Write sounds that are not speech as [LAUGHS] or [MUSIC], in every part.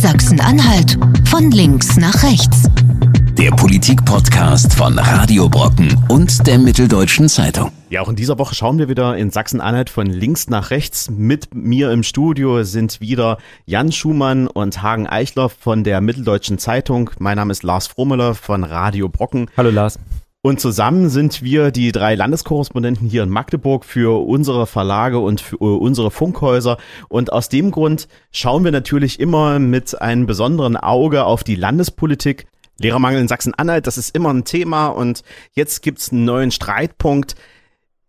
Sachsen-Anhalt von links nach rechts. Der Politik-Podcast von Radio Brocken und der Mitteldeutschen Zeitung. Ja, auch in dieser Woche schauen wir wieder in Sachsen-Anhalt von links nach rechts. Mit mir im Studio sind wieder Jan Schumann und Hagen Eichler von der Mitteldeutschen Zeitung. Mein Name ist Lars Frommüller von Radio Brocken. Hallo Lars. Und zusammen sind wir die drei Landeskorrespondenten hier in Magdeburg für unsere Verlage und für unsere Funkhäuser. Und aus dem Grund schauen wir natürlich immer mit einem besonderen Auge auf die Landespolitik. Lehrermangel in Sachsen-Anhalt, das ist immer ein Thema. Und jetzt gibt's einen neuen Streitpunkt.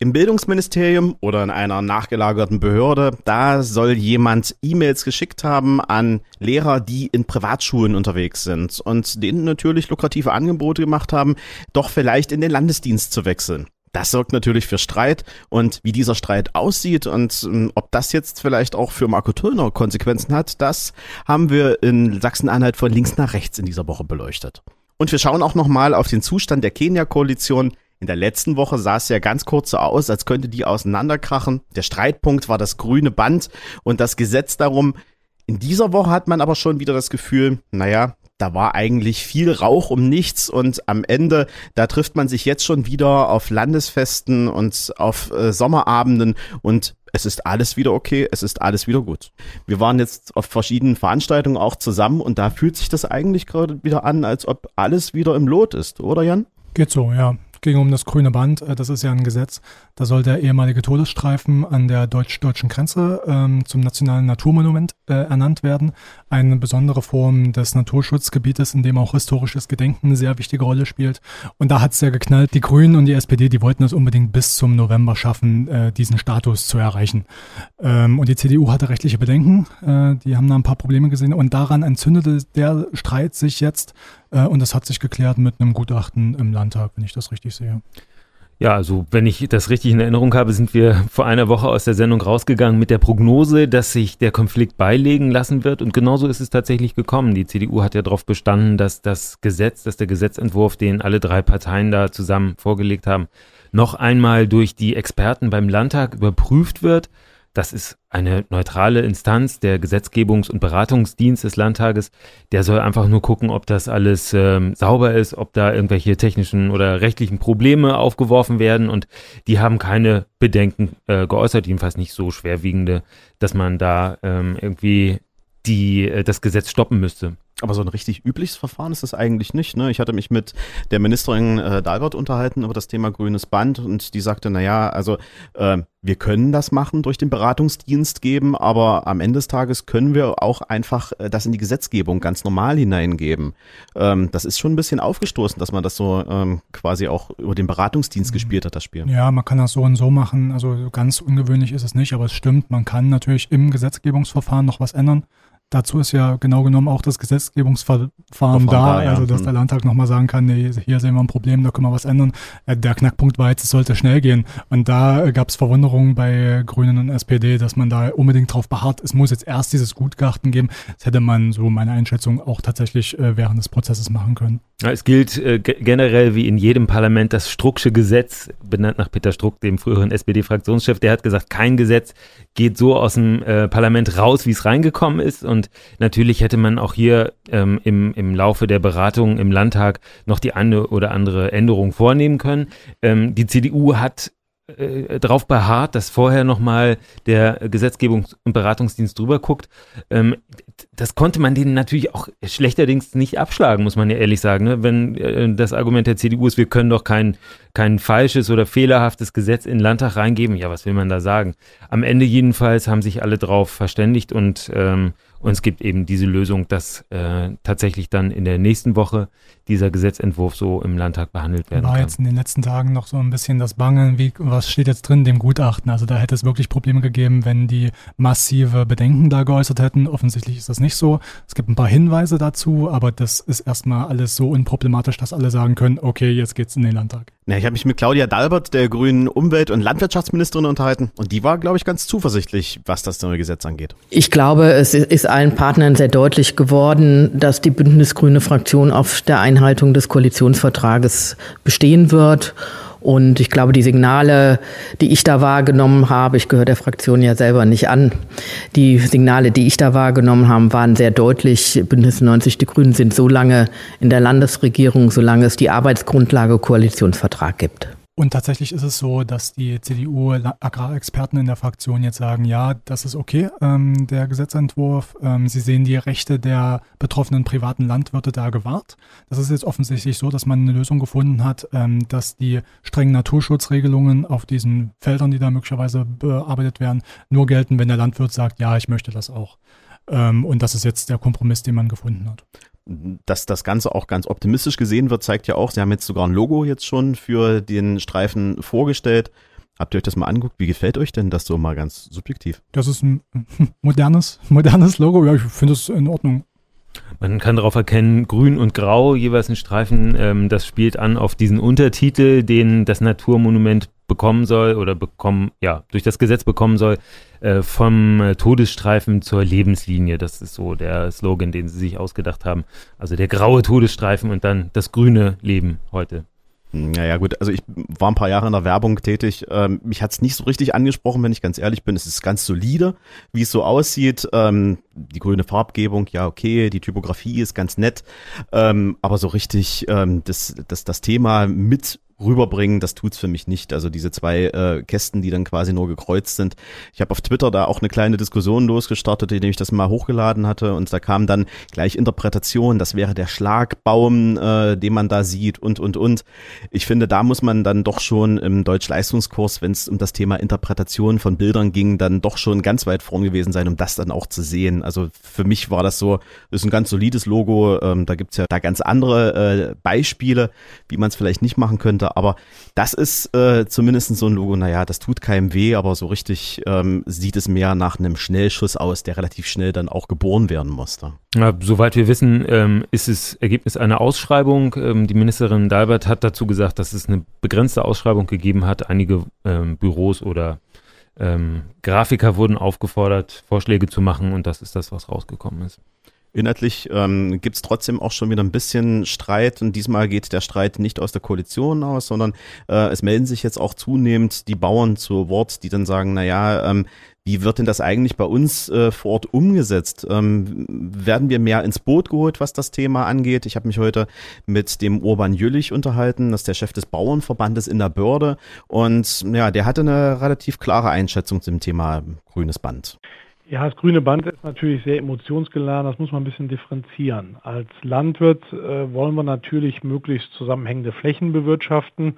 Im Bildungsministerium oder in einer nachgelagerten Behörde, da soll jemand E-Mails geschickt haben an Lehrer, die in Privatschulen unterwegs sind und denen natürlich lukrative Angebote gemacht haben, doch vielleicht in den Landesdienst zu wechseln. Das sorgt natürlich für Streit und wie dieser Streit aussieht und ähm, ob das jetzt vielleicht auch für Marco Töllner Konsequenzen hat, das haben wir in Sachsen-Anhalt von links nach rechts in dieser Woche beleuchtet. Und wir schauen auch nochmal auf den Zustand der Kenia-Koalition in der letzten Woche sah es ja ganz kurz so aus, als könnte die auseinanderkrachen. Der Streitpunkt war das grüne Band und das Gesetz darum. In dieser Woche hat man aber schon wieder das Gefühl, naja, da war eigentlich viel Rauch um nichts und am Ende, da trifft man sich jetzt schon wieder auf Landesfesten und auf äh, Sommerabenden und es ist alles wieder okay, es ist alles wieder gut. Wir waren jetzt auf verschiedenen Veranstaltungen auch zusammen und da fühlt sich das eigentlich gerade wieder an, als ob alles wieder im Lot ist, oder Jan? Geht so, ja ging um das grüne Band. Äh, das ist ja ein Gesetz. Da soll der ehemalige Todesstreifen an der deutsch-deutschen Grenze ähm, zum nationalen Naturmonument äh, ernannt werden. Eine besondere Form des Naturschutzgebietes, in dem auch historisches Gedenken eine sehr wichtige Rolle spielt. Und da hat es ja geknallt. Die Grünen und die SPD, die wollten es unbedingt bis zum November schaffen, äh, diesen Status zu erreichen. Ähm, und die CDU hatte rechtliche Bedenken. Äh, die haben da ein paar Probleme gesehen. Und daran entzündete der Streit sich jetzt äh, und das hat sich geklärt mit einem Gutachten im Landtag, wenn ich das richtig sehe. Ja, also wenn ich das richtig in Erinnerung habe, sind wir vor einer Woche aus der Sendung rausgegangen mit der Prognose, dass sich der Konflikt beilegen lassen wird. Und genauso ist es tatsächlich gekommen. Die CDU hat ja darauf bestanden, dass das Gesetz, dass der Gesetzentwurf, den alle drei Parteien da zusammen vorgelegt haben, noch einmal durch die Experten beim Landtag überprüft wird. Das ist eine neutrale Instanz, der Gesetzgebungs- und Beratungsdienst des Landtages. Der soll einfach nur gucken, ob das alles ähm, sauber ist, ob da irgendwelche technischen oder rechtlichen Probleme aufgeworfen werden. Und die haben keine Bedenken äh, geäußert, jedenfalls nicht so schwerwiegende, dass man da ähm, irgendwie die, äh, das Gesetz stoppen müsste. Aber so ein richtig übliches Verfahren ist das eigentlich nicht. Ne? Ich hatte mich mit der Ministerin äh, Dalbert unterhalten über das Thema grünes Band und die sagte, naja, also äh, wir können das machen, durch den Beratungsdienst geben, aber am Ende des Tages können wir auch einfach äh, das in die Gesetzgebung ganz normal hineingeben. Ähm, das ist schon ein bisschen aufgestoßen, dass man das so ähm, quasi auch über den Beratungsdienst mhm. gespielt hat, das Spiel. Ja, man kann das so und so machen. Also ganz ungewöhnlich ist es nicht, aber es stimmt, man kann natürlich im Gesetzgebungsverfahren noch was ändern. Dazu ist ja genau genommen auch das Gesetzgebungsverfahren Verfahren da, da ja. also dass mhm. der Landtag nochmal sagen kann, nee, hier sehen wir ein Problem, da können wir was ändern. Äh, der Knackpunkt war jetzt, es sollte schnell gehen. Und da gab es Verwunderung bei Grünen und SPD, dass man da unbedingt drauf beharrt, es muss jetzt erst dieses Gutachten geben. Das hätte man, so meine Einschätzung, auch tatsächlich äh, während des Prozesses machen können. Ja, es gilt äh, generell wie in jedem Parlament das Strucksche Gesetz, benannt nach Peter Struck, dem früheren SPD-Fraktionschef. Der hat gesagt, kein Gesetz geht so aus dem äh, Parlament raus, wie es reingekommen ist. Und natürlich hätte man auch hier ähm, im, im Laufe der Beratungen im Landtag noch die eine oder andere Änderung vornehmen können. Ähm, die CDU hat äh, darauf beharrt, dass vorher nochmal der Gesetzgebungs- und Beratungsdienst drüber guckt. Ähm, das konnte man denen natürlich auch schlechterdings nicht abschlagen, muss man ja ehrlich sagen. Ne? Wenn äh, das Argument der CDU ist, wir können doch kein, kein falsches oder fehlerhaftes Gesetz in den Landtag reingeben, ja, was will man da sagen? Am Ende jedenfalls haben sich alle drauf verständigt und ähm, und es gibt eben diese Lösung, dass äh, tatsächlich dann in der nächsten Woche dieser Gesetzentwurf so im Landtag behandelt werden War kann. jetzt in den letzten Tagen noch so ein bisschen das Bangen, wie, was steht jetzt drin, dem Gutachten? Also da hätte es wirklich Probleme gegeben, wenn die massive Bedenken da geäußert hätten. Offensichtlich ist das nicht so. Es gibt ein paar Hinweise dazu, aber das ist erstmal alles so unproblematisch, dass alle sagen können, okay, jetzt geht's in den Landtag. Ja, ich habe mich mit Claudia Dalbert, der grünen Umwelt- und Landwirtschaftsministerin, unterhalten und die war, glaube ich, ganz zuversichtlich, was das neue Gesetz angeht. Ich glaube, es ist allen Partnern sehr deutlich geworden, dass die Bündnisgrüne Fraktion auf der Einhaltung des Koalitionsvertrages bestehen wird Und ich glaube, die Signale, die ich da wahrgenommen habe, ich gehöre der Fraktion ja selber nicht an, die Signale, die ich da wahrgenommen habe, waren sehr deutlich. Bündnis 90 Die Grünen sind so lange in der Landesregierung, solange es die Arbeitsgrundlage Koalitionsvertrag gibt. Und tatsächlich ist es so, dass die CDU-Agrarexperten in der Fraktion jetzt sagen, ja, das ist okay, ähm, der Gesetzentwurf. Ähm, sie sehen die Rechte der betroffenen privaten Landwirte da gewahrt. Das ist jetzt offensichtlich so, dass man eine Lösung gefunden hat, ähm, dass die strengen Naturschutzregelungen auf diesen Feldern, die da möglicherweise bearbeitet werden, nur gelten, wenn der Landwirt sagt, ja, ich möchte das auch. Ähm, und das ist jetzt der Kompromiss, den man gefunden hat dass das Ganze auch ganz optimistisch gesehen wird, zeigt ja auch, sie haben jetzt sogar ein Logo jetzt schon für den Streifen vorgestellt. Habt ihr euch das mal angeguckt? Wie gefällt euch denn das so mal ganz subjektiv? Das ist ein [LAUGHS] modernes, modernes Logo. Ja, ich finde es in Ordnung. Man kann darauf erkennen, grün und grau, jeweils ein Streifen. Ähm, das spielt an auf diesen Untertitel, den das Naturmonument bekommen soll oder bekommen, ja, durch das Gesetz bekommen soll, äh, vom äh, Todesstreifen zur Lebenslinie. Das ist so der Slogan, den sie sich ausgedacht haben. Also der graue Todesstreifen und dann das grüne Leben heute. Naja gut, also ich war ein paar Jahre in der Werbung tätig. Ähm, mich hat's nicht so richtig angesprochen, wenn ich ganz ehrlich bin. Es ist ganz solide, wie es so aussieht. Ähm, die grüne Farbgebung, ja okay, die Typografie ist ganz nett. Ähm, aber so richtig ähm, das, das, das Thema mit rüberbringen, das tut's für mich nicht. Also diese zwei äh, Kästen, die dann quasi nur gekreuzt sind. Ich habe auf Twitter da auch eine kleine Diskussion losgestartet, indem ich das mal hochgeladen hatte und da kam dann gleich Interpretation, das wäre der Schlagbaum, äh, den man da sieht und und und. Ich finde, da muss man dann doch schon im Deutsch-Leistungskurs, wenn es um das Thema Interpretation von Bildern ging, dann doch schon ganz weit vorn gewesen sein, um das dann auch zu sehen. Also für mich war das so, ist ein ganz solides Logo. Ähm, da gibt's ja da ganz andere äh, Beispiele, wie man es vielleicht nicht machen könnte aber das ist äh, zumindest so ein Logo, naja, das tut keinem weh, aber so richtig ähm, sieht es mehr nach einem Schnellschuss aus, der relativ schnell dann auch geboren werden musste. Ja, soweit wir wissen, ähm, ist es Ergebnis einer Ausschreibung. Ähm, die Ministerin Dalbert hat dazu gesagt, dass es eine begrenzte Ausschreibung gegeben hat. Einige ähm, Büros oder ähm, Grafiker wurden aufgefordert, Vorschläge zu machen und das ist das, was rausgekommen ist. Inhaltlich ähm, gibt es trotzdem auch schon wieder ein bisschen Streit und diesmal geht der Streit nicht aus der Koalition aus, sondern äh, es melden sich jetzt auch zunehmend die Bauern zu Wort, die dann sagen, na ja, ähm, wie wird denn das eigentlich bei uns äh, vor Ort umgesetzt? Ähm, werden wir mehr ins Boot geholt, was das Thema angeht? Ich habe mich heute mit dem Urban Jüllich unterhalten, das ist der Chef des Bauernverbandes in der Börde und ja, der hatte eine relativ klare Einschätzung zum Thema grünes Band. Ja, das grüne Band ist natürlich sehr emotionsgeladen, das muss man ein bisschen differenzieren. Als Landwirt äh, wollen wir natürlich möglichst zusammenhängende Flächen bewirtschaften.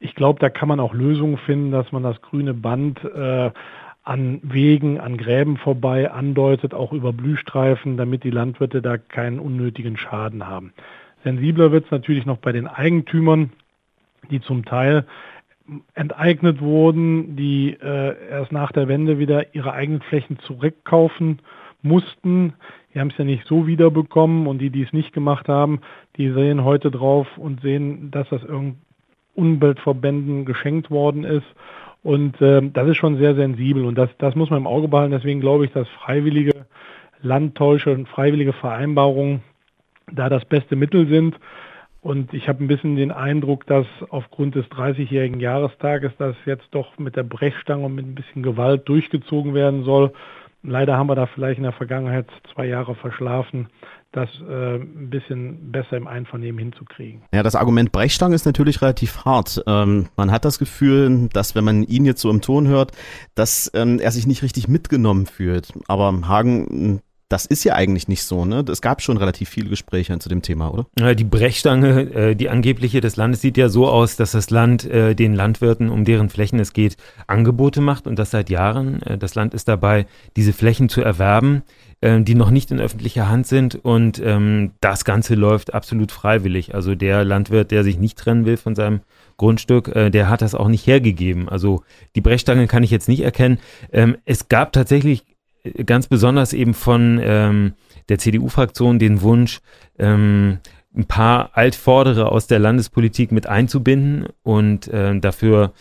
Ich glaube, da kann man auch Lösungen finden, dass man das grüne Band äh, an Wegen, an Gräben vorbei andeutet, auch über Blühstreifen, damit die Landwirte da keinen unnötigen Schaden haben. Sensibler wird es natürlich noch bei den Eigentümern, die zum Teil enteignet wurden, die äh, erst nach der Wende wieder ihre eigenen Flächen zurückkaufen mussten. Die haben es ja nicht so wiederbekommen und die, die es nicht gemacht haben, die sehen heute drauf und sehen, dass das irgendein Umweltverbänden geschenkt worden ist. Und äh, das ist schon sehr sensibel und das, das muss man im Auge behalten. Deswegen glaube ich, dass freiwillige Landtäusche und freiwillige Vereinbarungen da das beste Mittel sind. Und ich habe ein bisschen den Eindruck, dass aufgrund des 30-jährigen Jahrestages das jetzt doch mit der Brechstange und mit ein bisschen Gewalt durchgezogen werden soll. Leider haben wir da vielleicht in der Vergangenheit zwei Jahre verschlafen, das äh, ein bisschen besser im Einvernehmen hinzukriegen. Ja, das Argument Brechstange ist natürlich relativ hart. Ähm, man hat das Gefühl, dass wenn man ihn jetzt so im Ton hört, dass ähm, er sich nicht richtig mitgenommen fühlt. Aber Hagen das ist ja eigentlich nicht so, ne? Es gab schon relativ viele Gespräche zu dem Thema, oder? Die Brechstange, äh, die angebliche des Landes sieht ja so aus, dass das Land äh, den Landwirten, um deren Flächen es geht, Angebote macht und das seit Jahren. Äh, das Land ist dabei, diese Flächen zu erwerben, die noch nicht in öffentlicher Hand sind und ähm, das Ganze läuft absolut freiwillig. Also der Landwirt, der sich nicht trennen will von seinem Grundstück, der hat das auch nicht hergegeben. Also die Brechstange kann ich jetzt nicht erkennen. Ähm, es gab tatsächlich ganz besonders eben von ähm, der CDU-Fraktion den Wunsch, ähm, ein paar Altvordere aus der Landespolitik mit einzubinden und äh, dafür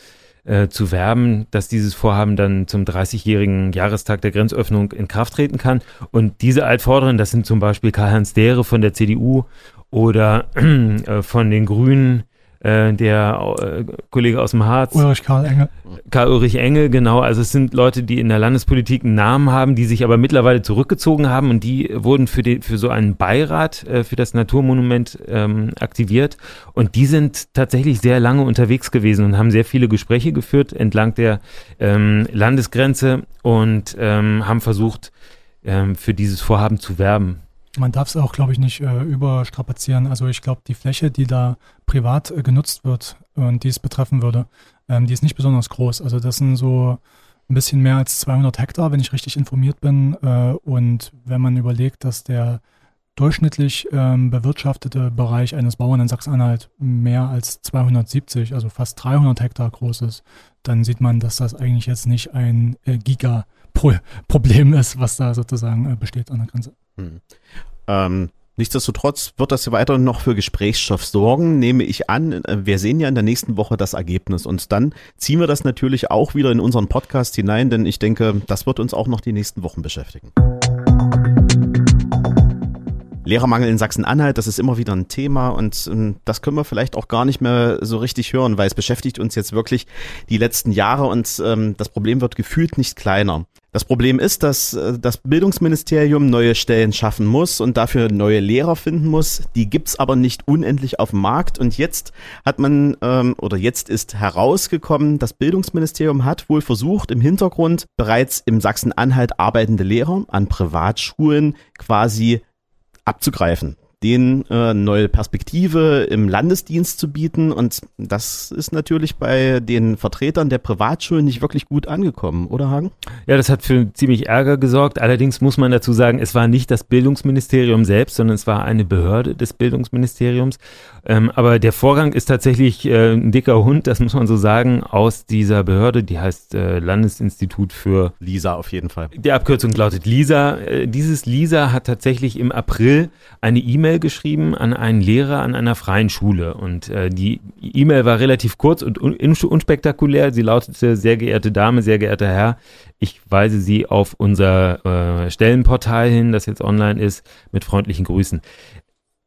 äh, zu werben, dass dieses Vorhaben dann zum 30-jährigen Jahrestag der Grenzöffnung in Kraft treten kann. Und diese Altvorderen, das sind zum Beispiel Karl-Heinz Dehre von der CDU oder äh, von den Grünen äh, der äh, Kollege aus dem Harz. Ulrich Karl Engel. Karl Ulrich Engel, genau. Also es sind Leute, die in der Landespolitik einen Namen haben, die sich aber mittlerweile zurückgezogen haben und die wurden für, den, für so einen Beirat äh, für das Naturmonument ähm, aktiviert. Und die sind tatsächlich sehr lange unterwegs gewesen und haben sehr viele Gespräche geführt entlang der ähm, Landesgrenze und ähm, haben versucht, ähm, für dieses Vorhaben zu werben. Man darf es auch, glaube ich, nicht äh, überstrapazieren. Also ich glaube, die Fläche, die da privat äh, genutzt wird und die es betreffen würde, ähm, die ist nicht besonders groß. Also das sind so ein bisschen mehr als 200 Hektar, wenn ich richtig informiert bin. Äh, und wenn man überlegt, dass der durchschnittlich ähm, bewirtschaftete Bereich eines Bauern in Sachsen-Anhalt mehr als 270, also fast 300 Hektar groß ist, dann sieht man, dass das eigentlich jetzt nicht ein äh, Giga-Problem [LAUGHS] ist, was da sozusagen äh, besteht an der Grenze. Hm. Ähm, nichtsdestotrotz wird das weiter noch für Gesprächsstoff sorgen, nehme ich an. Äh, wir sehen ja in der nächsten Woche das Ergebnis und dann ziehen wir das natürlich auch wieder in unseren Podcast hinein, denn ich denke, das wird uns auch noch die nächsten Wochen beschäftigen. Lehrermangel in Sachsen-Anhalt, das ist immer wieder ein Thema und ähm, das können wir vielleicht auch gar nicht mehr so richtig hören, weil es beschäftigt uns jetzt wirklich die letzten Jahre und ähm, das Problem wird gefühlt nicht kleiner. Das Problem ist, dass äh, das Bildungsministerium neue Stellen schaffen muss und dafür neue Lehrer finden muss. Die gibt's aber nicht unendlich auf dem Markt. Und jetzt hat man ähm, oder jetzt ist herausgekommen, das Bildungsministerium hat wohl versucht, im Hintergrund bereits im Sachsen-Anhalt arbeitende Lehrer an Privatschulen quasi abzugreifen denen äh, neue Perspektive im Landesdienst zu bieten. Und das ist natürlich bei den Vertretern der Privatschulen nicht wirklich gut angekommen, oder Hagen? Ja, das hat für ziemlich Ärger gesorgt. Allerdings muss man dazu sagen, es war nicht das Bildungsministerium selbst, sondern es war eine Behörde des Bildungsministeriums. Ähm, aber der Vorgang ist tatsächlich äh, ein dicker Hund, das muss man so sagen, aus dieser Behörde, die heißt äh, Landesinstitut für LISA auf jeden Fall. Die Abkürzung lautet LISA. Äh, dieses LISA hat tatsächlich im April eine E-Mail E-Mail geschrieben an einen Lehrer an einer freien Schule. Und äh, die E-Mail war relativ kurz und un unspektakulär. Sie lautete, sehr geehrte Dame, sehr geehrter Herr, ich weise Sie auf unser äh, Stellenportal hin, das jetzt online ist, mit freundlichen Grüßen.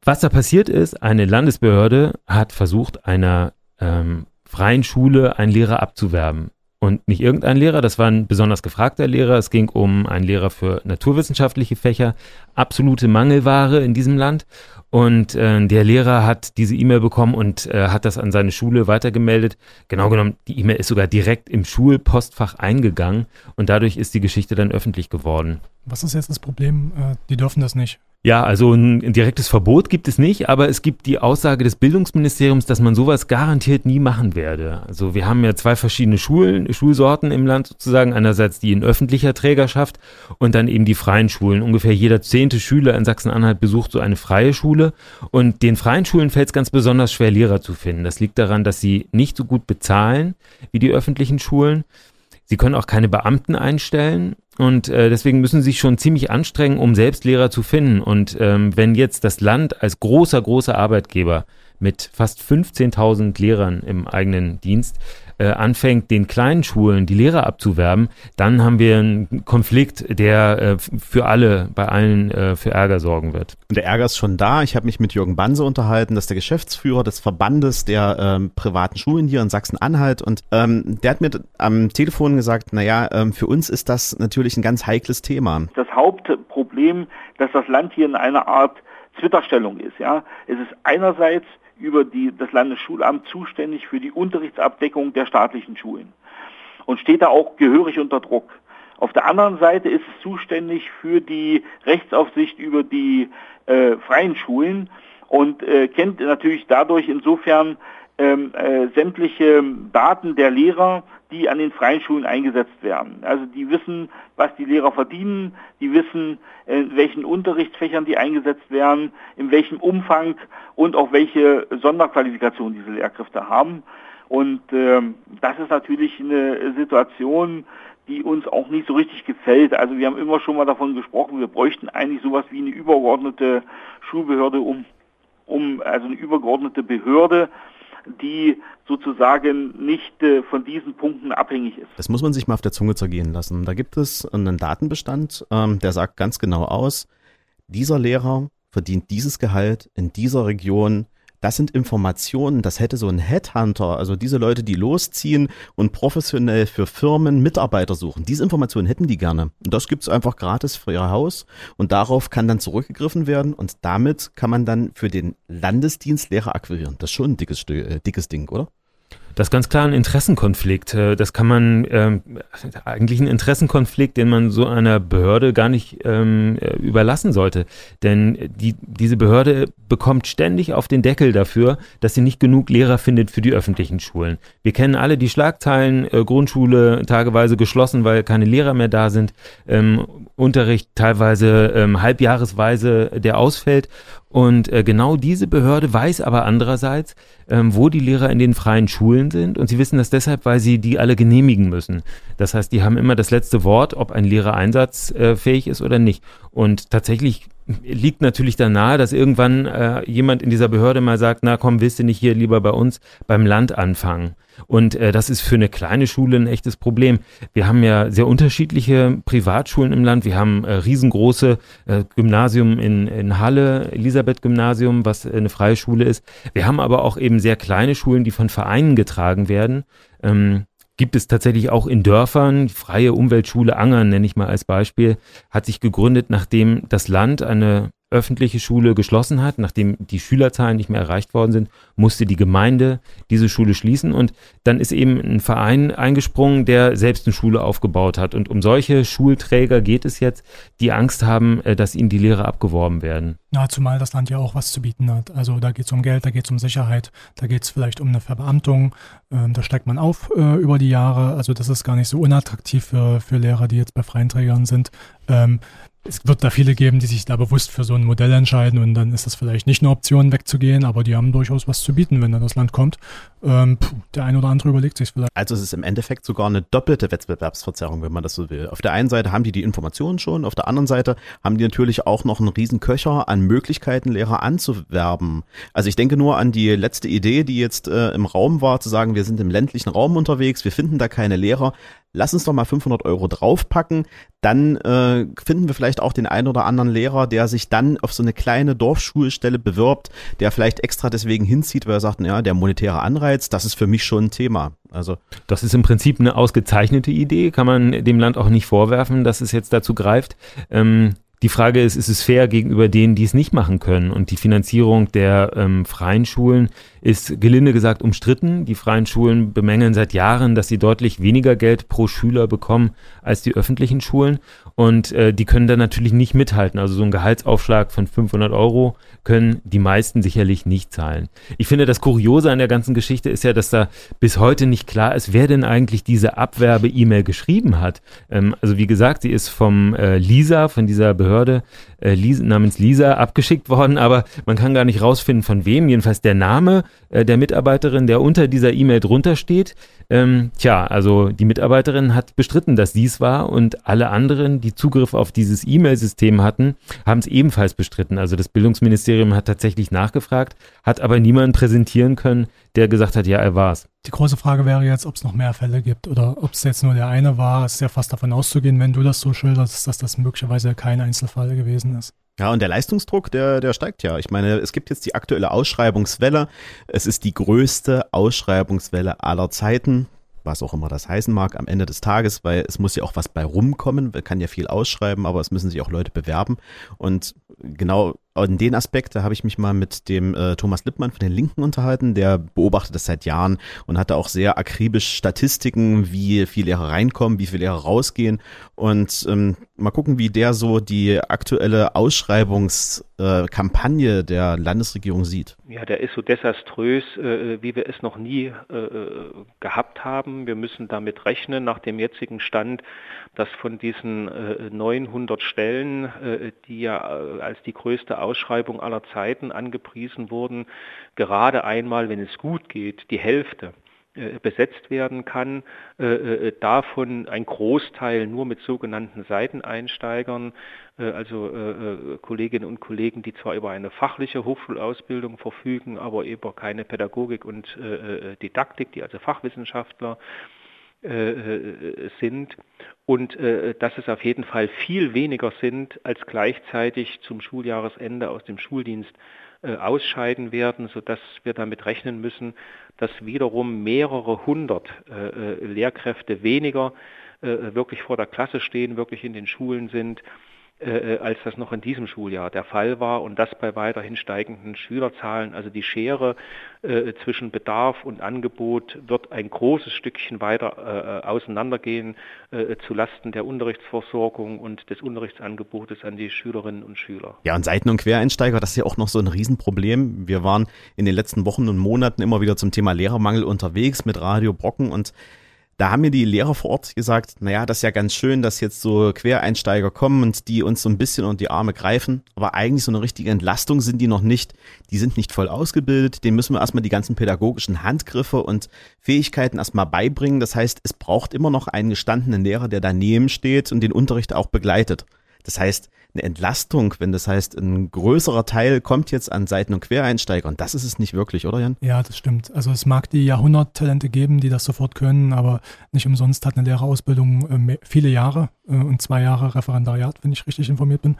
Was da passiert ist, eine Landesbehörde hat versucht, einer ähm, freien Schule einen Lehrer abzuwerben. Und nicht irgendein Lehrer, das war ein besonders gefragter Lehrer. Es ging um einen Lehrer für naturwissenschaftliche Fächer, absolute Mangelware in diesem Land. Und äh, der Lehrer hat diese E-Mail bekommen und äh, hat das an seine Schule weitergemeldet. Genau genommen, die E-Mail ist sogar direkt im Schulpostfach eingegangen und dadurch ist die Geschichte dann öffentlich geworden. Was ist jetzt das Problem? Äh, die dürfen das nicht. Ja, also ein, direktes Verbot gibt es nicht, aber es gibt die Aussage des Bildungsministeriums, dass man sowas garantiert nie machen werde. Also wir haben ja zwei verschiedene Schulen, Schulsorten im Land sozusagen. Einerseits die in öffentlicher Trägerschaft und dann eben die freien Schulen. Ungefähr jeder zehnte Schüler in Sachsen-Anhalt besucht so eine freie Schule. Und den freien Schulen fällt es ganz besonders schwer, Lehrer zu finden. Das liegt daran, dass sie nicht so gut bezahlen wie die öffentlichen Schulen. Sie können auch keine Beamten einstellen und äh, deswegen müssen sie sich schon ziemlich anstrengen, um selbst Lehrer zu finden. Und ähm, wenn jetzt das Land als großer, großer Arbeitgeber mit fast 15.000 Lehrern im eigenen Dienst äh, anfängt, den kleinen Schulen die Lehrer abzuwerben, dann haben wir einen Konflikt, der äh, für alle, bei allen äh, für Ärger sorgen wird. Und der Ärger ist schon da. Ich habe mich mit Jürgen Banse unterhalten, das ist der Geschäftsführer des Verbandes der ähm, privaten Schulen hier in Sachsen-Anhalt. Und ähm, der hat mir am Telefon gesagt, naja, ähm, für uns ist das natürlich ein ganz heikles Thema. Das Hauptproblem, dass das Land hier in einer Art Zwitterstellung ist. Ja, es ist einerseits über die, das Landesschulamt zuständig für die Unterrichtsabdeckung der staatlichen Schulen und steht da auch gehörig unter Druck. Auf der anderen Seite ist es zuständig für die Rechtsaufsicht über die äh, freien Schulen und äh, kennt natürlich dadurch insofern ähm, äh, sämtliche Daten der Lehrer, die an den freien Schulen eingesetzt werden. Also die wissen, was die Lehrer verdienen, die wissen, in welchen Unterrichtsfächern die eingesetzt werden, in welchem Umfang und auch welche Sonderqualifikation diese Lehrkräfte haben. Und ähm, das ist natürlich eine Situation, die uns auch nicht so richtig gefällt. Also wir haben immer schon mal davon gesprochen, wir bräuchten eigentlich sowas wie eine übergeordnete Schulbehörde, um, um also eine übergeordnete Behörde, die sozusagen nicht äh, von diesen Punkten abhängig ist. Das muss man sich mal auf der Zunge zergehen lassen. Da gibt es einen Datenbestand, ähm, der sagt ganz genau aus, dieser Lehrer verdient dieses Gehalt in dieser Region das sind Informationen, das hätte so ein Headhunter, also diese Leute, die losziehen und professionell für Firmen Mitarbeiter suchen. Diese Informationen hätten die gerne. Und das gibt's einfach gratis für ihr Haus und darauf kann dann zurückgegriffen werden und damit kann man dann für den Landesdienst Lehrer akquirieren. Das ist schon ein dickes, äh, dickes Ding, oder? Das ist ganz klar ein Interessenkonflikt. Äh, das kann man ähm, eigentlich ein Interessenkonflikt, den man so einer Behörde gar nicht ähm, äh, überlassen sollte. Denn die, diese Behörde bekommt ständig auf den Deckel dafür, dass sie nicht genug Lehrer findet für die öffentlichen Schulen. Wir kennen alle die Schlagzeilen, äh, Grundschule tageweise geschlossen, weil keine Lehrer mehr da sind, ähm, Unterricht teilweise ähm, halbjahresweise, der ausfällt. Und äh, genau diese Behörde weiß aber andererseits, ähm, wo die Lehrer in den freien Schulen sind. Und sie wissen das deshalb, weil sie die alle genehmigen müssen. Das heißt, die haben immer das letzte Wort, ob ein Lehrer einsatzfähig ist oder nicht. Und tatsächlich liegt natürlich da nahe, dass irgendwann äh, jemand in dieser Behörde mal sagt, na komm, willst du nicht hier lieber bei uns beim Land anfangen? Und äh, das ist für eine kleine Schule ein echtes Problem. Wir haben ja sehr unterschiedliche Privatschulen im Land. Wir haben äh, riesengroße äh, Gymnasium in, in Halle, Elisabeth-Gymnasium, was eine freie Schule ist. Wir haben aber auch eben sehr kleine Schulen, die von Vereinen getragen werden. Ähm, gibt es tatsächlich auch in Dörfern. Freie Umweltschule Angern, nenne ich mal als Beispiel, hat sich gegründet, nachdem das Land eine öffentliche Schule geschlossen hat, nachdem die Schülerzahlen nicht mehr erreicht worden sind, musste die Gemeinde diese Schule schließen und dann ist eben ein Verein eingesprungen, der selbst eine Schule aufgebaut hat. Und um solche Schulträger geht es jetzt, die Angst haben, äh, dass ihnen die Lehrer abgeworben werden. Ja, zumal das Land ja auch was zu bieten hat. Also da geht es um Geld, da geht es um Sicherheit, da geht es vielleicht um eine Verbeamtung, ähm, da steigt man auf äh, über die Jahre. Also das ist gar nicht so unattraktiv für, für Lehrer, die jetzt bei freien Trägern sind. Ähm, es wird da viele geben, die sich da bewusst für so ein Modell entscheiden und dann ist das vielleicht nicht eine Option wegzugehen, aber die haben durchaus was zu bieten, wenn dann das Land kommt. Ähm, puh, der ein oder andere überlegt sich vielleicht. Also es ist im Endeffekt sogar eine doppelte Wettbewerbsverzerrung, wenn man das so will. Auf der einen Seite haben die die Informationen schon, auf der anderen Seite haben die natürlich auch noch einen riesen Köcher an Möglichkeiten, Lehrer anzuwerben. Also ich denke nur an die letzte Idee, die jetzt äh, im Raum war, zu sagen, wir sind im ländlichen Raum unterwegs, wir finden da keine Lehrer, lass uns doch mal 500 Euro draufpacken, dann äh, finden wir vielleicht auch den einen oder anderen Lehrer, der sich dann auf so eine kleine Dorfschulstelle bewirbt, der vielleicht extra deswegen hinzieht, weil er sagt, ja, der monetäre Anreiz, das ist für mich schon ein Thema. Also das ist im Prinzip eine ausgezeichnete Idee, kann man dem Land auch nicht vorwerfen, dass es jetzt dazu greift. Ähm, die Frage ist, ist es fair gegenüber denen, die es nicht machen können? Und die Finanzierung der ähm, freien Schulen ist gelinde gesagt umstritten. Die freien Schulen bemängeln seit Jahren, dass sie deutlich weniger Geld pro Schüler bekommen als die öffentlichen Schulen. Und äh, die können da natürlich nicht mithalten. Also so ein Gehaltsaufschlag von 500 Euro können die meisten sicherlich nicht zahlen. Ich finde, das Kuriose an der ganzen Geschichte ist ja, dass da bis heute nicht klar ist, wer denn eigentlich diese Abwerbe-E-Mail geschrieben hat. Ähm, also wie gesagt, sie ist vom äh, Lisa, von dieser Behörde äh, Lisa, namens Lisa abgeschickt worden, aber man kann gar nicht rausfinden, von wem. Jedenfalls der Name äh, der Mitarbeiterin, der unter dieser E-Mail drunter steht. Ähm, tja, also die Mitarbeiterin hat bestritten, dass dies war und alle anderen, die Zugriff auf dieses E-Mail-System hatten, haben es ebenfalls bestritten. Also das Bildungsministerium hat tatsächlich nachgefragt, hat aber niemanden präsentieren können, der gesagt hat, ja, er war's. Die große Frage wäre jetzt, ob es noch mehr Fälle gibt oder ob es jetzt nur der eine war. Es ist ja fast davon auszugehen, wenn du das so schilderst, dass das möglicherweise kein Einzelfall gewesen ist. Ja, und der Leistungsdruck, der, der steigt ja. Ich meine, es gibt jetzt die aktuelle Ausschreibungswelle. Es ist die größte Ausschreibungswelle aller Zeiten was auch immer das heißen mag, am Ende des Tages, weil es muss ja auch was bei rumkommen. Man kann ja viel ausschreiben, aber es müssen sich auch Leute bewerben. Und genau in den Aspekt, da habe ich mich mal mit dem äh, Thomas Lippmann von den Linken unterhalten, der beobachtet das seit Jahren und hatte auch sehr akribisch Statistiken, wie viele Lehrer reinkommen, wie viele Lehrer rausgehen und ähm, mal gucken, wie der so die aktuelle Ausschreibungskampagne äh, der Landesregierung sieht. Ja, der ist so desaströs, äh, wie wir es noch nie äh, gehabt haben. Wir müssen damit rechnen, nach dem jetzigen Stand, dass von diesen 900 äh, Stellen, äh, die ja als die größte Ausschreibung aller Zeiten angepriesen wurden, gerade einmal, wenn es gut geht, die Hälfte äh, besetzt werden kann, äh, äh, davon ein Großteil nur mit sogenannten Seiteneinsteigern, also Kolleginnen und Kollegen, die zwar über eine fachliche Hochschulausbildung verfügen, aber über keine Pädagogik und Didaktik, die also Fachwissenschaftler sind und äh, dass es auf jeden Fall viel weniger sind, als gleichzeitig zum Schuljahresende aus dem Schuldienst äh, ausscheiden werden, sodass wir damit rechnen müssen, dass wiederum mehrere hundert äh, Lehrkräfte weniger wirklich vor der Klasse stehen, wirklich in den Schulen sind äh, äh, als das noch in diesem Schuljahr der Fall war und das bei weiterhin steigenden Schülerzahlen. Also die Schere äh, zwischen Bedarf und Angebot wird ein großes Stückchen weiter äh, auseinandergehen äh, zu Lasten der Unterrichtsversorgung und des Unterrichtsangebotes an die Schülerinnen und Schüler. Ja, und Seiten- und Quereinsteiger, das ist ja auch noch so ein Riesenproblem. Wir waren in den letzten Wochen und Monaten immer wieder zum Thema Lehrermangel unterwegs mit Radio Brocken und da haben mir die Lehrer vor Ort gesagt, naja, das ist ja ganz schön, dass jetzt so Quereinsteiger kommen und die uns so ein bisschen unter die Arme greifen, aber eigentlich so eine richtige Entlastung sind die noch nicht. Die sind nicht voll ausgebildet, denen müssen wir erstmal die ganzen pädagogischen Handgriffe und Fähigkeiten erstmal beibringen. Das heißt, es braucht immer noch einen gestandenen Lehrer, der daneben steht und den Unterricht auch begleitet. Das heißt, eine Entlastung, wenn das heißt, ein größerer Teil kommt jetzt an Seiten- und Quereinsteiger. Und das ist es nicht wirklich, oder Jan? Ja, das stimmt. Also es mag die Jahrhunderttalente geben, die das sofort können, aber nicht umsonst hat eine Lehrerausbildung äh, viele Jahre äh, und zwei Jahre Referendariat, wenn ich richtig informiert bin.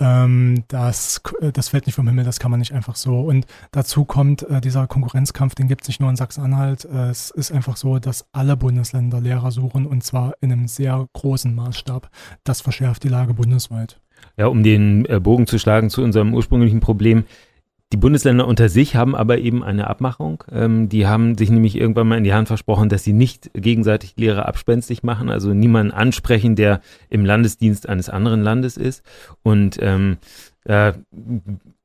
Ähm, das, äh, das fällt nicht vom Himmel, das kann man nicht einfach so. Und dazu kommt dieser Konkurrenzkampf, den gibt es nicht nur in Sachsen-Anhalt. Es ist einfach so, dass alle Bundesländer Lehrer suchen und zwar in einem sehr großen Maßstab. Das verschärft die Lage bundesweit. Ja, um den äh, Bogen zu schlagen zu unserem ursprünglichen Problem. Die Bundesländer unter sich haben aber eben eine Abmachung. Ähm, die haben sich nämlich irgendwann mal in die Hand versprochen, dass sie nicht gegenseitig Lehrer abspenstig machen, also niemanden ansprechen, der im Landesdienst eines anderen Landes ist. Und ähm, äh,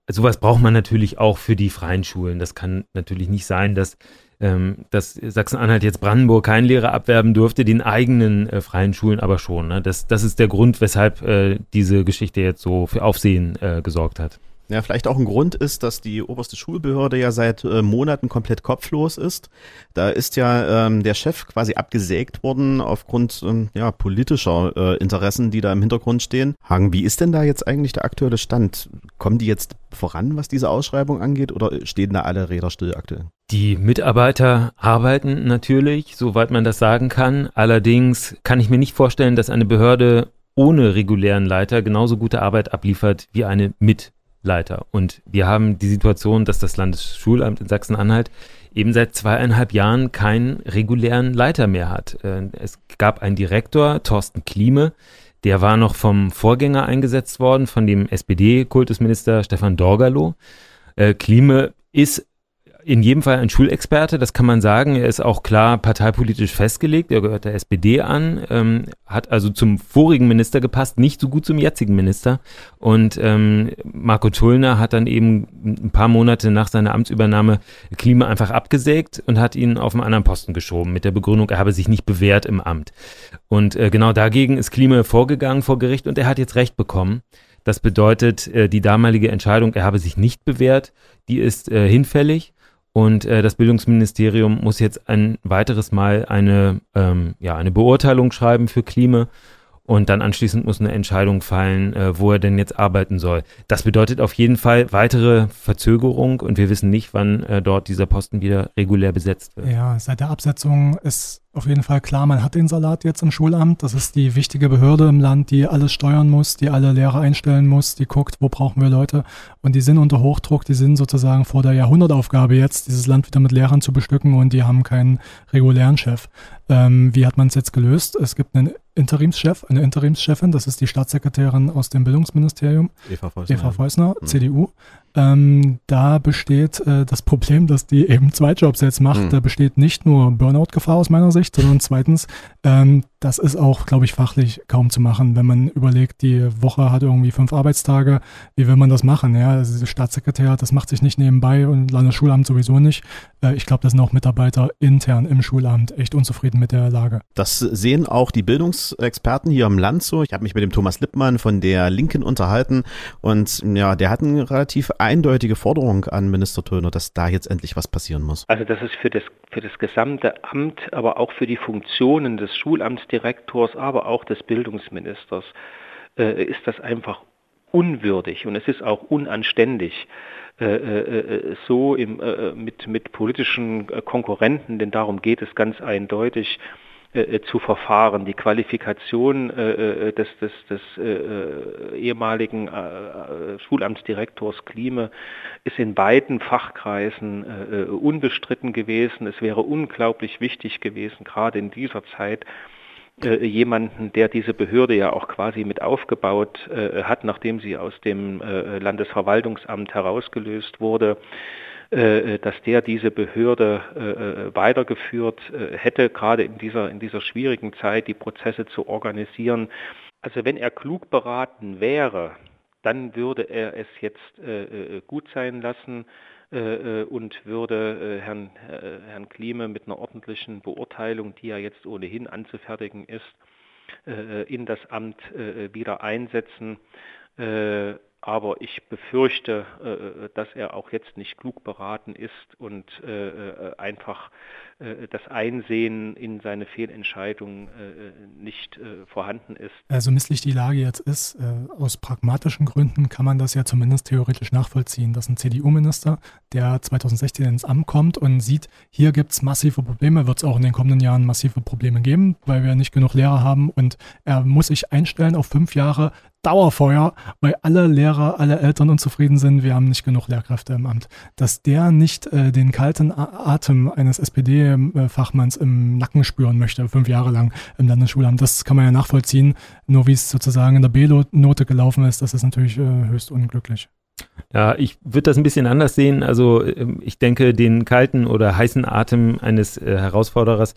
sowas braucht man natürlich auch für die freien Schulen. Das kann natürlich nicht sein, dass ähm, dass Sachsen-Anhalt jetzt Brandenburg keinen Lehrer abwerben durfte, den eigenen äh, freien Schulen aber schon. Ne? Das, das ist der Grund, weshalb äh, diese Geschichte jetzt so für Aufsehen äh, gesorgt hat. Ja, vielleicht auch ein Grund ist, dass die oberste Schulbehörde ja seit äh, Monaten komplett kopflos ist. Da ist ja ähm, der Chef quasi abgesägt worden aufgrund ähm, ja, politischer äh, Interessen, die da im Hintergrund stehen. Hagen, wie ist denn da jetzt eigentlich der aktuelle Stand? Kommen die jetzt voran, was diese Ausschreibung angeht, oder stehen da alle Räder still aktuell? Die Mitarbeiter arbeiten natürlich, soweit man das sagen kann. Allerdings kann ich mir nicht vorstellen, dass eine Behörde ohne regulären Leiter genauso gute Arbeit abliefert wie eine mit Leiter. Und wir haben die Situation, dass das Landesschulamt in Sachsen-Anhalt eben seit zweieinhalb Jahren keinen regulären Leiter mehr hat. Äh, es gab einen Direktor, Thorsten Klieme, der war noch vom Vorgänger eingesetzt worden, von dem SPD-Kultusminister Stefan Dorgalow. Äh, Klieme ist in jedem Fall ein Schulexperte, das kann man sagen. Er ist auch klar parteipolitisch festgelegt. Er gehört der SPD an, ähm, hat also zum vorigen Minister gepasst, nicht so gut zum jetzigen Minister. Und ähm, Marco Tullner hat dann eben ein paar Monate nach seiner Amtsübernahme Klima einfach abgesägt und hat ihn auf einen anderen Posten geschoben mit der Begründung, er habe sich nicht bewährt im Amt. Und äh, genau dagegen ist Klima vorgegangen vor Gericht und er hat jetzt Recht bekommen. Das bedeutet, äh, die damalige Entscheidung, er habe sich nicht bewährt, die ist äh, hinfällig. Und äh, das Bildungsministerium muss jetzt ein weiteres Mal eine, ähm, ja, eine Beurteilung schreiben für Klima. Und dann anschließend muss eine Entscheidung fallen, äh, wo er denn jetzt arbeiten soll. Das bedeutet auf jeden Fall weitere Verzögerung und wir wissen nicht, wann äh, dort dieser Posten wieder regulär besetzt wird. Ja, seit der Absetzung ist auf jeden Fall klar, man hat den Salat jetzt im Schulamt. Das ist die wichtige Behörde im Land, die alles steuern muss, die alle Lehrer einstellen muss, die guckt, wo brauchen wir Leute. Und die sind unter Hochdruck, die sind sozusagen vor der Jahrhundertaufgabe jetzt, dieses Land wieder mit Lehrern zu bestücken und die haben keinen regulären Chef. Ähm, wie hat man es jetzt gelöst? Es gibt einen Interimschef, eine Interimschefin, das ist die Staatssekretärin aus dem Bildungsministerium, Eva Feusner, Eva Feusner mhm. CDU. Ähm, da besteht äh, das Problem, dass die eben zwei Jobs jetzt macht. Mhm. Da besteht nicht nur Burnout-Gefahr aus meiner Sicht, sondern zweitens, ähm, das ist auch, glaube ich, fachlich kaum zu machen, wenn man überlegt, die Woche hat irgendwie fünf Arbeitstage. Wie will man das machen? Ja, also Staatssekretär, das macht sich nicht nebenbei und Landesschulamt sowieso nicht. Äh, ich glaube, da sind auch Mitarbeiter intern im Schulamt echt unzufrieden mit der Lage. Das sehen auch die Bildungsexperten hier im Land so. Ich habe mich mit dem Thomas Lippmann von der Linken unterhalten und ja, der hat eine relativ eindeutige Forderung an Minister Töner, dass da jetzt endlich was passieren muss. Also das ist für das, für das gesamte Amt, aber auch für die Funktionen des Schulamtsdirektors, aber auch des Bildungsministers, äh, ist das einfach unwürdig und es ist auch unanständig, äh, äh, so im, mit, mit politischen Konkurrenten, denn darum geht es ganz eindeutig, zu verfahren. Die Qualifikation äh, des, des, des äh, ehemaligen äh, Schulamtsdirektors Klime ist in beiden Fachkreisen unbestritten gewesen. Es wäre unglaublich wichtig gewesen, gerade in dieser Zeit, äh, jemanden, der diese Behörde ja auch quasi mit aufgebaut äh, hat, nachdem sie aus dem äh, Landesverwaltungsamt herausgelöst wurde, äh, dass der diese Behörde äh, weitergeführt hätte, gerade in dieser, in dieser schwierigen Zeit die Prozesse zu organisieren. Also wenn er klug beraten wäre, dann würde er es jetzt gut sein lassen und würde Herrn, Herrn Klime mit einer ordentlichen Beurteilung, die ja jetzt ohnehin anzufertigen ist, in das Amt wieder einsetzen. Aber ich befürchte, äh, dass er auch jetzt nicht klug beraten ist und äh, äh, einfach das Einsehen in seine Fehlentscheidung nicht vorhanden ist. Also misslich die Lage jetzt ist, aus pragmatischen Gründen kann man das ja zumindest theoretisch nachvollziehen, dass ein CDU-Minister, der 2016 ins Amt kommt und sieht, hier gibt es massive Probleme, wird es auch in den kommenden Jahren massive Probleme geben, weil wir nicht genug Lehrer haben und er muss sich einstellen auf fünf Jahre Dauerfeuer, weil alle Lehrer, alle Eltern unzufrieden sind, wir haben nicht genug Lehrkräfte im Amt. Dass der nicht äh, den kalten Atem eines SPD-Fachmanns im Nacken spüren möchte, fünf Jahre lang im Landesschulamt, das kann man ja nachvollziehen. Nur wie es sozusagen in der B-Note gelaufen ist, das ist natürlich äh, höchst unglücklich. Ja, ich würde das ein bisschen anders sehen. Also ähm, ich denke, den kalten oder heißen Atem eines äh, Herausforderers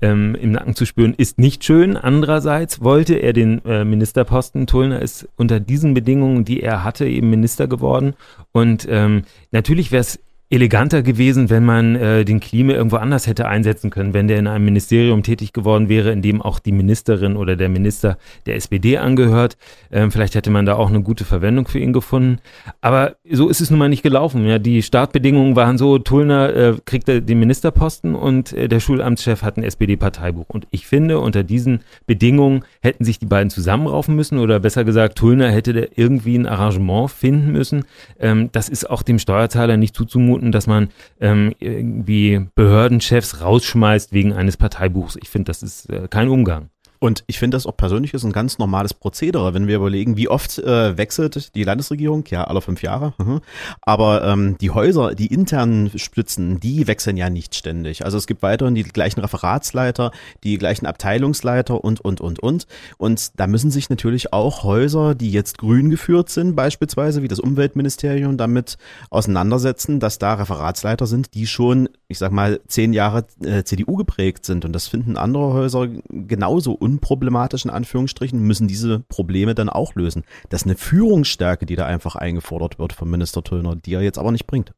ähm, im Nacken zu spüren, ist nicht schön. Andererseits wollte er den äh, Ministerposten. Tullner ist unter diesen Bedingungen, die er hatte, eben Minister geworden. Und ähm, natürlich wäre es eleganter gewesen, wenn man äh, den Klima irgendwo anders hätte einsetzen können, wenn der in einem Ministerium tätig geworden wäre, in dem auch die Ministerin oder der Minister der SPD angehört. Ähm, vielleicht hätte man da auch eine gute Verwendung für ihn gefunden. Aber so ist es nun mal nicht gelaufen. Ja, die Startbedingungen waren so, Tullner äh, kriegte den Ministerposten und äh, der Schulamtschef hat ein SPD-Parteibuch. Und ich finde, unter diesen Bedingungen hätten sich die beiden zusammenraufen müssen oder besser gesagt, Tullner hätte irgendwie ein Arrangement finden müssen. Ähm, das ist auch dem Steuerzahler nicht zuzumuten vermuten, dass man ähm, irgendwie Behördenchefs rausschmeißt wegen eines Parteibuchs. Ich finde, das ist äh, kein Umgang. Und ich finde das auch persönlich ist ein ganz normales Prozedere, wenn wir überlegen, wie oft äh, wechselt die Landesregierung, ja, alle fünf Jahre. Mhm. Aber ähm, die Häuser, die internen Stützen, die wechseln ja nicht ständig. Also es gibt weiterhin die gleichen Referatsleiter, die gleichen Abteilungsleiter und, und, und, und. Und da müssen sich natürlich auch Häuser, die jetzt grün geführt sind, beispielsweise wie das Umweltministerium, damit auseinandersetzen, dass da Referatsleiter sind, die schon, ich sag mal, zehn Jahre äh, CDU geprägt sind. Und das finden andere Häuser genauso unproblematischen Anführungsstrichen, müssen diese Probleme dann auch lösen. Das ist eine Führungsstärke, die da einfach eingefordert wird vom Minister Töllner, die er jetzt aber nicht bringt.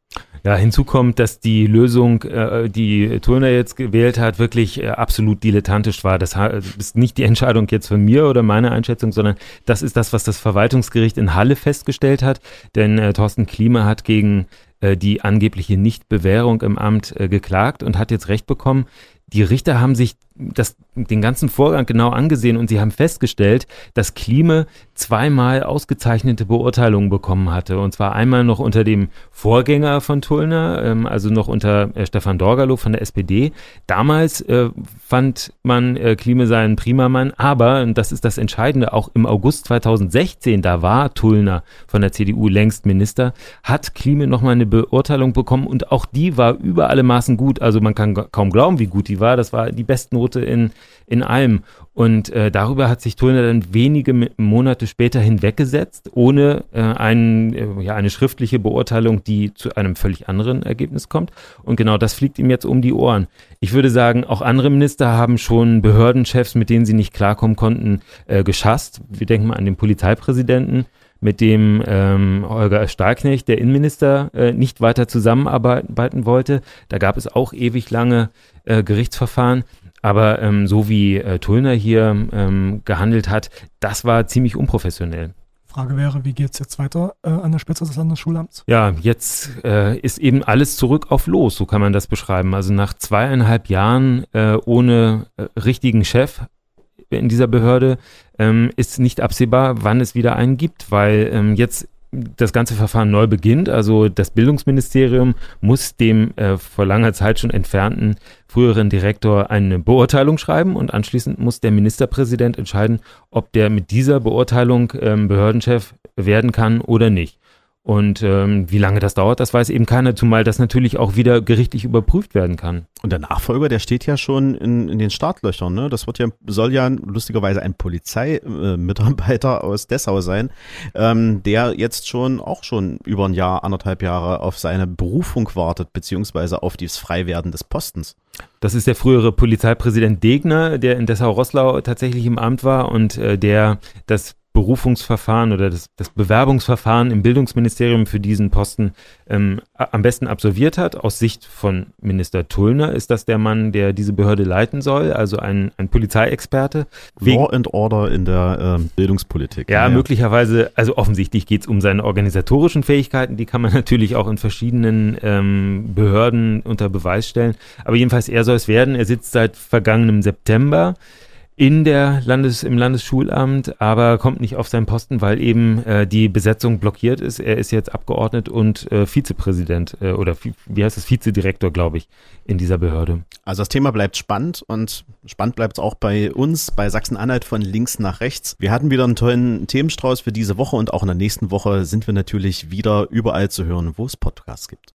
Ja, hinzu kommt, dass die Lösung, äh, die Turner jetzt gewählt hat, wirklich äh, absolut dilettantisch war. Das ist nicht die Entscheidung jetzt von mir oder meiner Einschätzung, sondern das ist das, was das Verwaltungsgericht in Halle festgestellt hat. Denn äh, Thorsten Klima hat gegen die angebliche Nichtbewährung im Amt äh, geklagt und hat jetzt Recht bekommen. Die Richter haben sich das, den ganzen Vorgang genau angesehen und sie haben festgestellt, dass Klime zweimal ausgezeichnete Beurteilungen bekommen hatte. Und zwar einmal noch unter dem Vorgänger von Tullner, ähm, also noch unter äh, Stefan Dorgalow von der SPD. Damals äh, fand man äh, Klime seinen Primamann, aber, und das ist das Entscheidende, auch im August 2016, da war Tullner von der CDU längst Minister, hat Klime nochmal eine Beurteilung bekommen und auch die war über alle Maßen gut. Also man kann kaum glauben, wie gut die war. Das war die besten Quote in, in allem. Und äh, darüber hat sich Turner dann wenige Monate später hinweggesetzt, ohne äh, ein, äh, ja, eine schriftliche Beurteilung, die zu einem völlig anderen Ergebnis kommt. Und genau das fliegt ihm jetzt um die Ohren. Ich würde sagen, auch andere Minister haben schon Behördenchefs, mit denen sie nicht klarkommen konnten, äh, geschasst. Wir denken mal an den Polizeipräsidenten mit dem ähm, Holger Stahlknecht, der Innenminister, äh, nicht weiter zusammenarbeiten wollte. Da gab es auch ewig lange äh, Gerichtsverfahren. Aber ähm, so wie äh, Tullner hier ähm, gehandelt hat, das war ziemlich unprofessionell. Frage wäre, wie geht es jetzt weiter äh, an der Spitze des Landesschulamts? Ja, jetzt äh, ist eben alles zurück auf Los, so kann man das beschreiben. Also nach zweieinhalb Jahren äh, ohne äh, richtigen Chef in dieser Behörde ähm, ist nicht absehbar, wann es wieder einen gibt, weil ähm, jetzt das ganze Verfahren neu beginnt. Also das Bildungsministerium muss dem äh, vor langer Zeit schon entfernten früheren Direktor eine Beurteilung schreiben und anschließend muss der Ministerpräsident entscheiden, ob der mit dieser Beurteilung ähm, Behördenchef werden kann oder nicht. Und ähm, wie lange das dauert, das weiß eben keiner, zumal das natürlich auch wieder gerichtlich überprüft werden kann. Und der Nachfolger, der steht ja schon in, in den Startlöchern. Ne? Das wird ja, soll ja lustigerweise ein Polizeimitarbeiter aus Dessau sein, ähm, der jetzt schon auch schon über ein Jahr, anderthalb Jahre auf seine Berufung wartet, beziehungsweise auf das Freiwerden des Postens. Das ist der frühere Polizeipräsident Degner, der in Dessau-Rosslau tatsächlich im Amt war und äh, der das Berufungsverfahren oder das, das Bewerbungsverfahren im Bildungsministerium für diesen Posten ähm, am besten absolviert hat. Aus Sicht von Minister Tullner ist das der Mann, der diese Behörde leiten soll, also ein, ein Polizeiexperte. Law and Order in der ähm, Bildungspolitik. Ja, ja, möglicherweise, also offensichtlich geht es um seine organisatorischen Fähigkeiten, die kann man [LAUGHS] natürlich auch in verschiedenen ähm, Behörden unter Beweis stellen. Aber jedenfalls, er soll es werden. Er sitzt seit vergangenem September in der Landes, im Landesschulamt, aber kommt nicht auf seinen Posten, weil eben äh, die Besetzung blockiert ist. Er ist jetzt Abgeordnet und äh, Vizepräsident äh, oder wie heißt es, Vizedirektor, glaube ich, in dieser Behörde. Also das Thema bleibt spannend und spannend bleibt es auch bei uns, bei Sachsen-Anhalt von links nach rechts. Wir hatten wieder einen tollen Themenstrauß für diese Woche und auch in der nächsten Woche sind wir natürlich wieder überall zu hören, wo es Podcasts gibt.